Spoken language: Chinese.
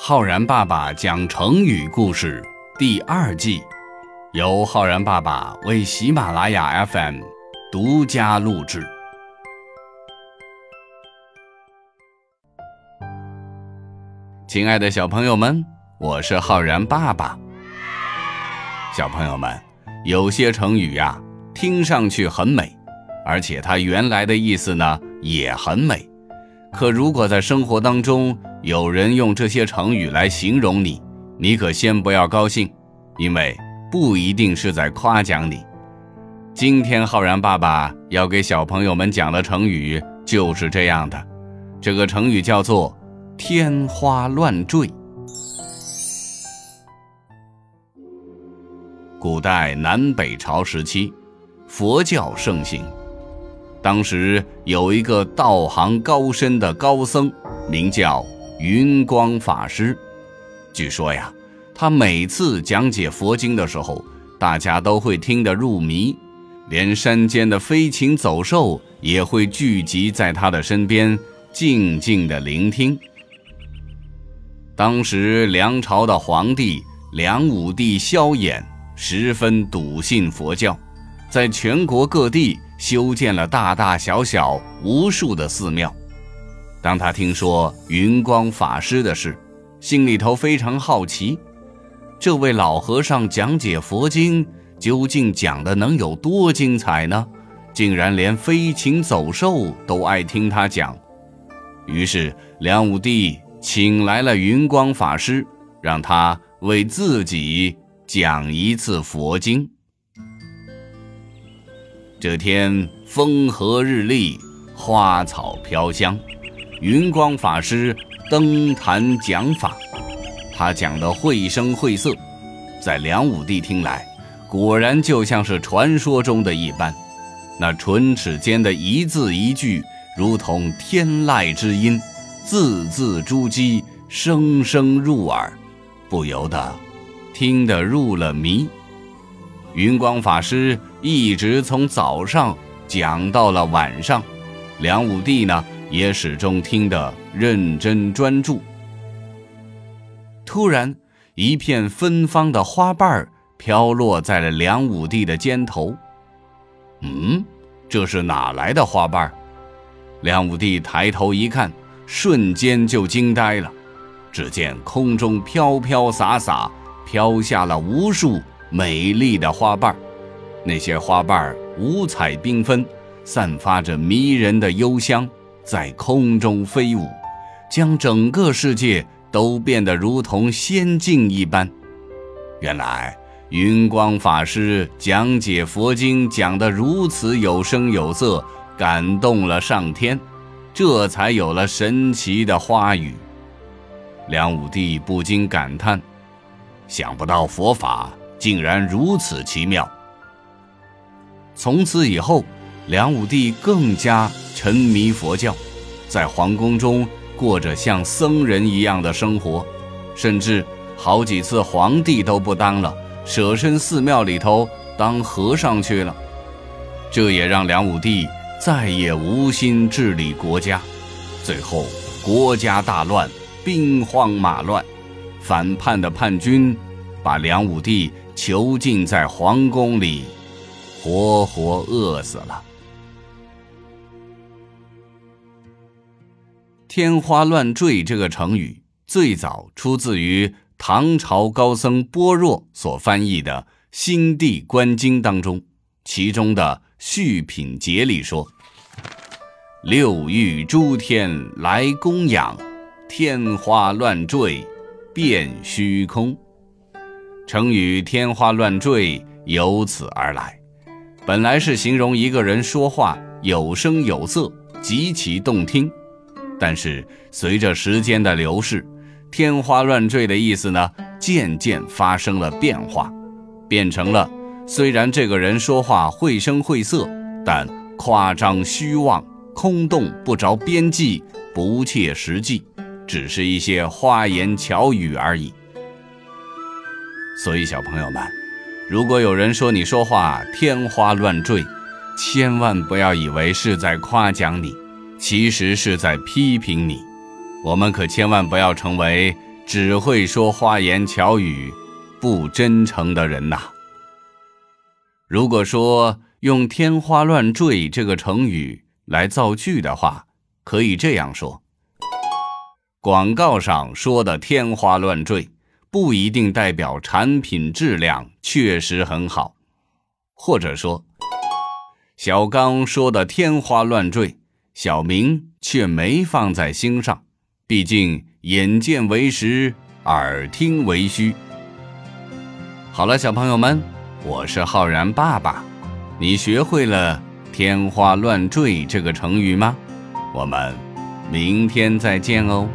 浩然爸爸讲成语故事第二季，由浩然爸爸为喜马拉雅 FM 独家录制。亲爱的小朋友们，我是浩然爸爸。小朋友们，有些成语呀，听上去很美，而且它原来的意思呢也很美。可如果在生活当中有人用这些成语来形容你，你可先不要高兴，因为不一定是在夸奖你。今天浩然爸爸要给小朋友们讲的成语就是这样的，这个成语叫做“天花乱坠”。古代南北朝时期，佛教盛行。当时有一个道行高深的高僧，名叫云光法师。据说呀，他每次讲解佛经的时候，大家都会听得入迷，连山间的飞禽走兽也会聚集在他的身边，静静的聆听。当时梁朝的皇帝梁武帝萧衍十分笃信佛教，在全国各地。修建了大大小小无数的寺庙。当他听说云光法师的事，心里头非常好奇，这位老和尚讲解佛经究竟讲的能有多精彩呢？竟然连飞禽走兽都爱听他讲。于是梁武帝请来了云光法师，让他为自己讲一次佛经。这天风和日丽，花草飘香，云光法师登坛讲法。他讲的绘声绘色，在梁武帝听来，果然就像是传说中的一般。那唇齿间的一字一句，如同天籁之音，字字珠玑，声声入耳，不由得听得入了迷。云光法师一直从早上讲到了晚上，梁武帝呢也始终听得认真专注。突然，一片芬芳的花瓣飘落在了梁武帝的肩头。嗯，这是哪来的花瓣？梁武帝抬头一看，瞬间就惊呆了。只见空中飘飘洒洒飘下了无数。美丽的花瓣那些花瓣五彩缤纷，散发着迷人的幽香，在空中飞舞，将整个世界都变得如同仙境一般。原来云光法师讲解佛经讲得如此有声有色，感动了上天，这才有了神奇的花语。梁武帝不禁感叹：想不到佛法。竟然如此奇妙。从此以后，梁武帝更加沉迷佛教，在皇宫中过着像僧人一样的生活，甚至好几次皇帝都不当了，舍身寺庙里头当和尚去了。这也让梁武帝再也无心治理国家，最后国家大乱，兵荒马乱，反叛的叛军把梁武帝。囚禁在皇宫里，活活饿死了。天花乱坠这个成语最早出自于唐朝高僧般若所翻译的《心地观经》当中，其中的续品节里说：“六欲诸天来供养，天花乱坠变虚空。”成语“天花乱坠”由此而来，本来是形容一个人说话有声有色，极其动听。但是随着时间的流逝，“天花乱坠”的意思呢，渐渐发生了变化，变成了虽然这个人说话绘声绘色，但夸张虚妄、空洞不着边际、不切实际，只是一些花言巧语而已。所以，小朋友们，如果有人说你说话天花乱坠，千万不要以为是在夸奖你，其实是在批评你。我们可千万不要成为只会说花言巧语、不真诚的人呐。如果说用“天花乱坠”这个成语来造句的话，可以这样说：广告上说的天花乱坠，不一定代表产品质量确实很好；或者说，小刚说的天花乱坠，小明却没放在心上。毕竟眼见为实，耳听为虚。好了，小朋友们，我是浩然爸爸，你学会了“天花乱坠”这个成语吗？我们明天再见哦。